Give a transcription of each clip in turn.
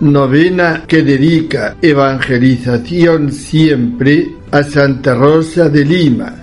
Novena que dedica evangelización siempre a Santa Rosa de Lima.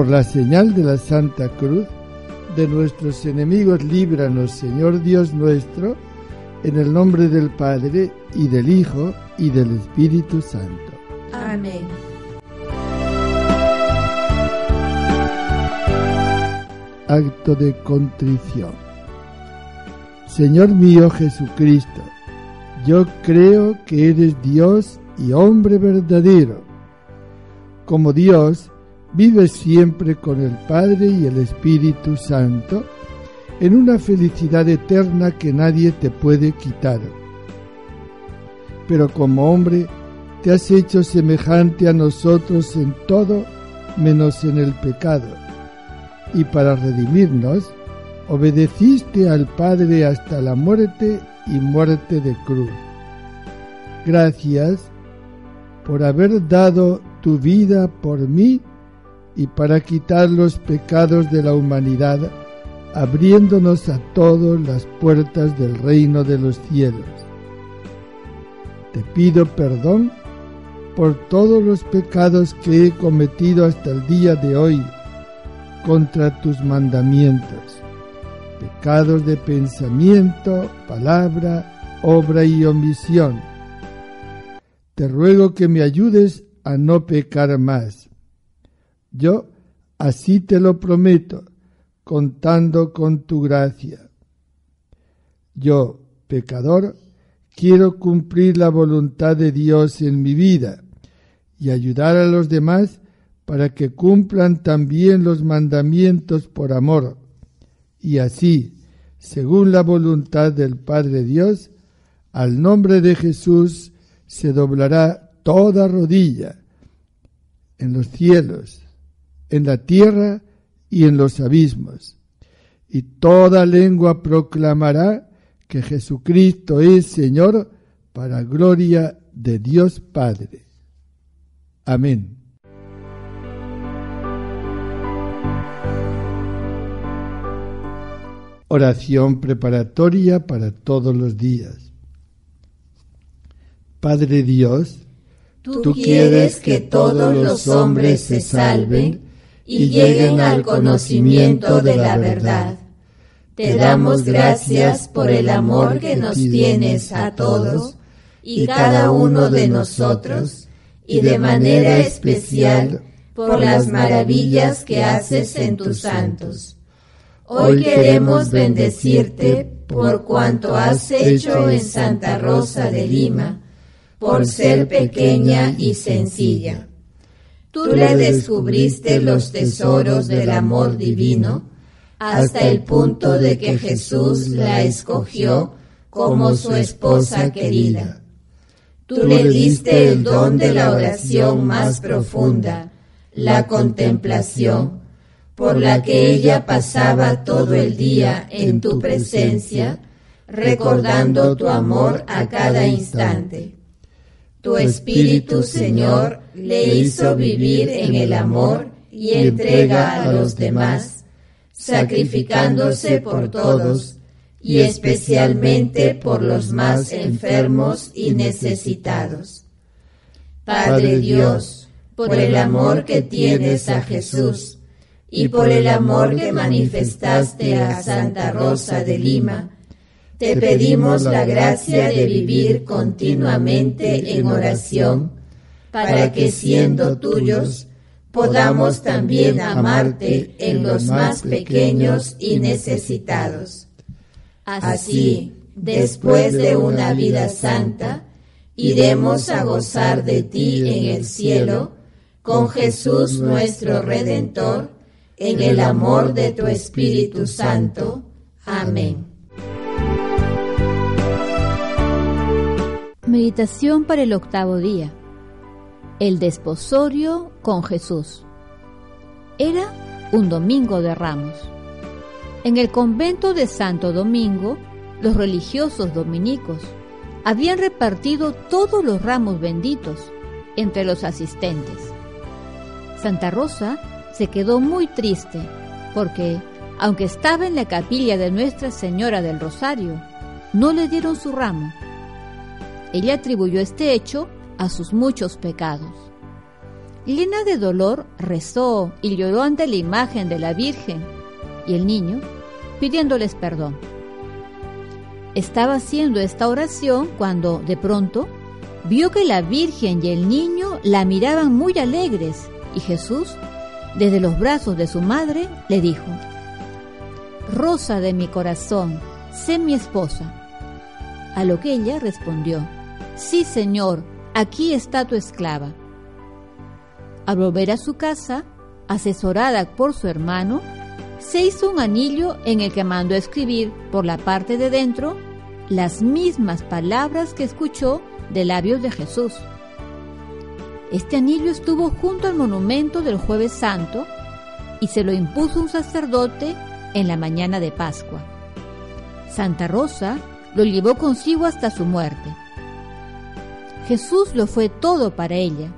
Por la señal de la Santa Cruz, de nuestros enemigos líbranos, Señor Dios nuestro, en el nombre del Padre, y del Hijo, y del Espíritu Santo. Amén. Acto de contrición. Señor mío Jesucristo, yo creo que eres Dios y hombre verdadero. Como Dios, vives siempre con el Padre y el Espíritu Santo en una felicidad eterna que nadie te puede quitar. Pero como hombre, te has hecho semejante a nosotros en todo menos en el pecado. Y para redimirnos, obedeciste al Padre hasta la muerte y muerte de cruz. Gracias por haber dado tu vida por mí y para quitar los pecados de la humanidad, abriéndonos a todos las puertas del reino de los cielos. Te pido perdón por todos los pecados que he cometido hasta el día de hoy contra tus mandamientos, pecados de pensamiento, palabra, obra y omisión. Te ruego que me ayudes a no pecar más. Yo así te lo prometo, contando con tu gracia. Yo, pecador, quiero cumplir la voluntad de Dios en mi vida y ayudar a los demás para que cumplan también los mandamientos por amor. Y así, según la voluntad del Padre Dios, al nombre de Jesús se doblará toda rodilla en los cielos, en la tierra y en los abismos. Y toda lengua proclamará que Jesucristo es Señor para gloria de Dios Padre. Amén. Oración preparatoria para todos los días. Padre Dios, Tú quieres que todos los hombres se salven y lleguen al conocimiento de la verdad. Te damos gracias por el amor que nos tienes a todos y cada uno de nosotros, y de manera especial por las maravillas que haces en tus santos. Hoy queremos bendecirte por cuanto has hecho en Santa Rosa de Lima, por ser pequeña y sencilla. Tú le descubriste los tesoros del amor divino hasta el punto de que Jesús la escogió como su esposa querida. Tú le diste el don de la oración más profunda, la contemplación, por la que ella pasaba todo el día en tu presencia, recordando tu amor a cada instante. Tu Espíritu, Señor, le hizo vivir en el amor y entrega a los demás, sacrificándose por todos y especialmente por los más enfermos y necesitados. Padre Dios, por el amor que tienes a Jesús y por el amor que manifestaste a Santa Rosa de Lima, te pedimos la gracia de vivir continuamente en oración, para que siendo tuyos, podamos también amarte en los más pequeños y necesitados. Así, después de una vida santa, iremos a gozar de ti en el cielo, con Jesús nuestro Redentor, en el amor de tu Espíritu Santo. Amén. Meditación para el octavo día. El desposorio con Jesús. Era un domingo de ramos. En el convento de Santo Domingo, los religiosos dominicos habían repartido todos los ramos benditos entre los asistentes. Santa Rosa se quedó muy triste porque, aunque estaba en la capilla de Nuestra Señora del Rosario, no le dieron su ramo ella atribuyó este hecho a sus muchos pecados. Llena de dolor, rezó y lloró ante la imagen de la Virgen y el niño, pidiéndoles perdón. Estaba haciendo esta oración cuando, de pronto, vio que la Virgen y el niño la miraban muy alegres y Jesús, desde los brazos de su madre, le dijo, Rosa de mi corazón, sé mi esposa. A lo que ella respondió, Sí, Señor, aquí está tu esclava. Al volver a su casa, asesorada por su hermano, se hizo un anillo en el que mandó escribir por la parte de dentro las mismas palabras que escuchó de labios de Jesús. Este anillo estuvo junto al monumento del jueves santo y se lo impuso un sacerdote en la mañana de Pascua. Santa Rosa lo llevó consigo hasta su muerte. Jesús lo fue todo para ella,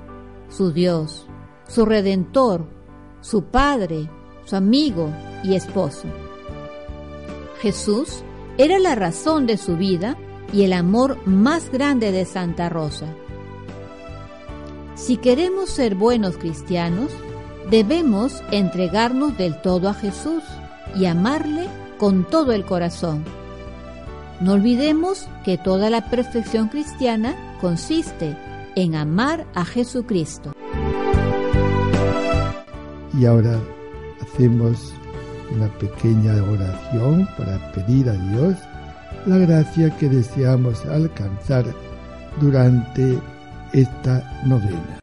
su Dios, su Redentor, su Padre, su amigo y esposo. Jesús era la razón de su vida y el amor más grande de Santa Rosa. Si queremos ser buenos cristianos, debemos entregarnos del todo a Jesús y amarle con todo el corazón. No olvidemos que toda la perfección cristiana consiste en amar a Jesucristo. Y ahora hacemos una pequeña oración para pedir a Dios la gracia que deseamos alcanzar durante esta novena.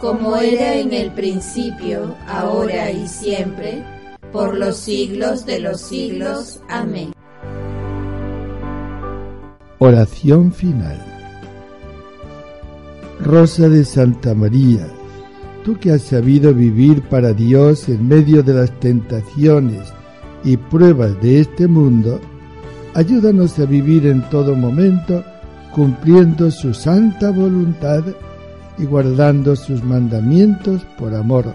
como era en el principio, ahora y siempre, por los siglos de los siglos. Amén. Oración final. Rosa de Santa María, tú que has sabido vivir para Dios en medio de las tentaciones y pruebas de este mundo, ayúdanos a vivir en todo momento cumpliendo su santa voluntad y guardando sus mandamientos por amor.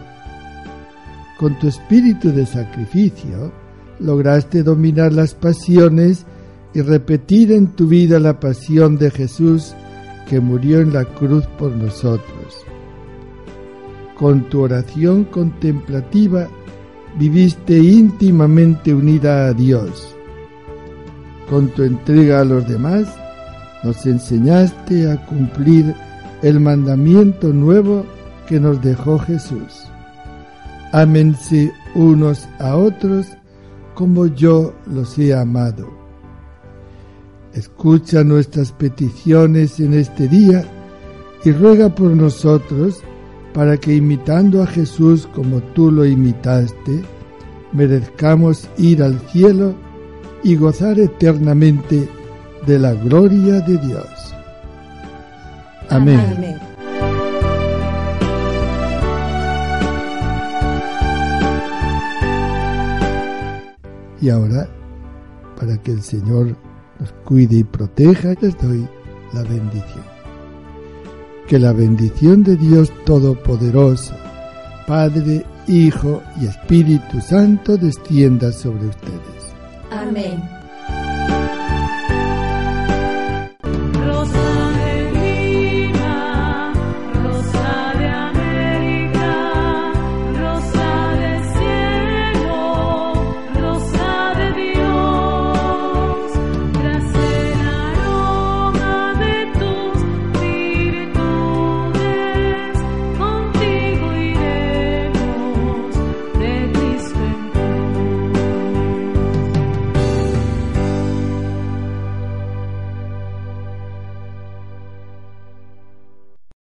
Con tu espíritu de sacrificio lograste dominar las pasiones y repetir en tu vida la pasión de Jesús que murió en la cruz por nosotros. Con tu oración contemplativa viviste íntimamente unida a Dios. Con tu entrega a los demás nos enseñaste a cumplir el mandamiento nuevo que nos dejó Jesús. Ámense unos a otros como yo los he amado. Escucha nuestras peticiones en este día y ruega por nosotros para que imitando a Jesús como tú lo imitaste, merezcamos ir al cielo y gozar eternamente de la gloria de Dios. Amén. Amén. Y ahora, para que el Señor nos cuide y proteja, les doy la bendición. Que la bendición de Dios Todopoderoso, Padre, Hijo y Espíritu Santo descienda sobre ustedes. Amén.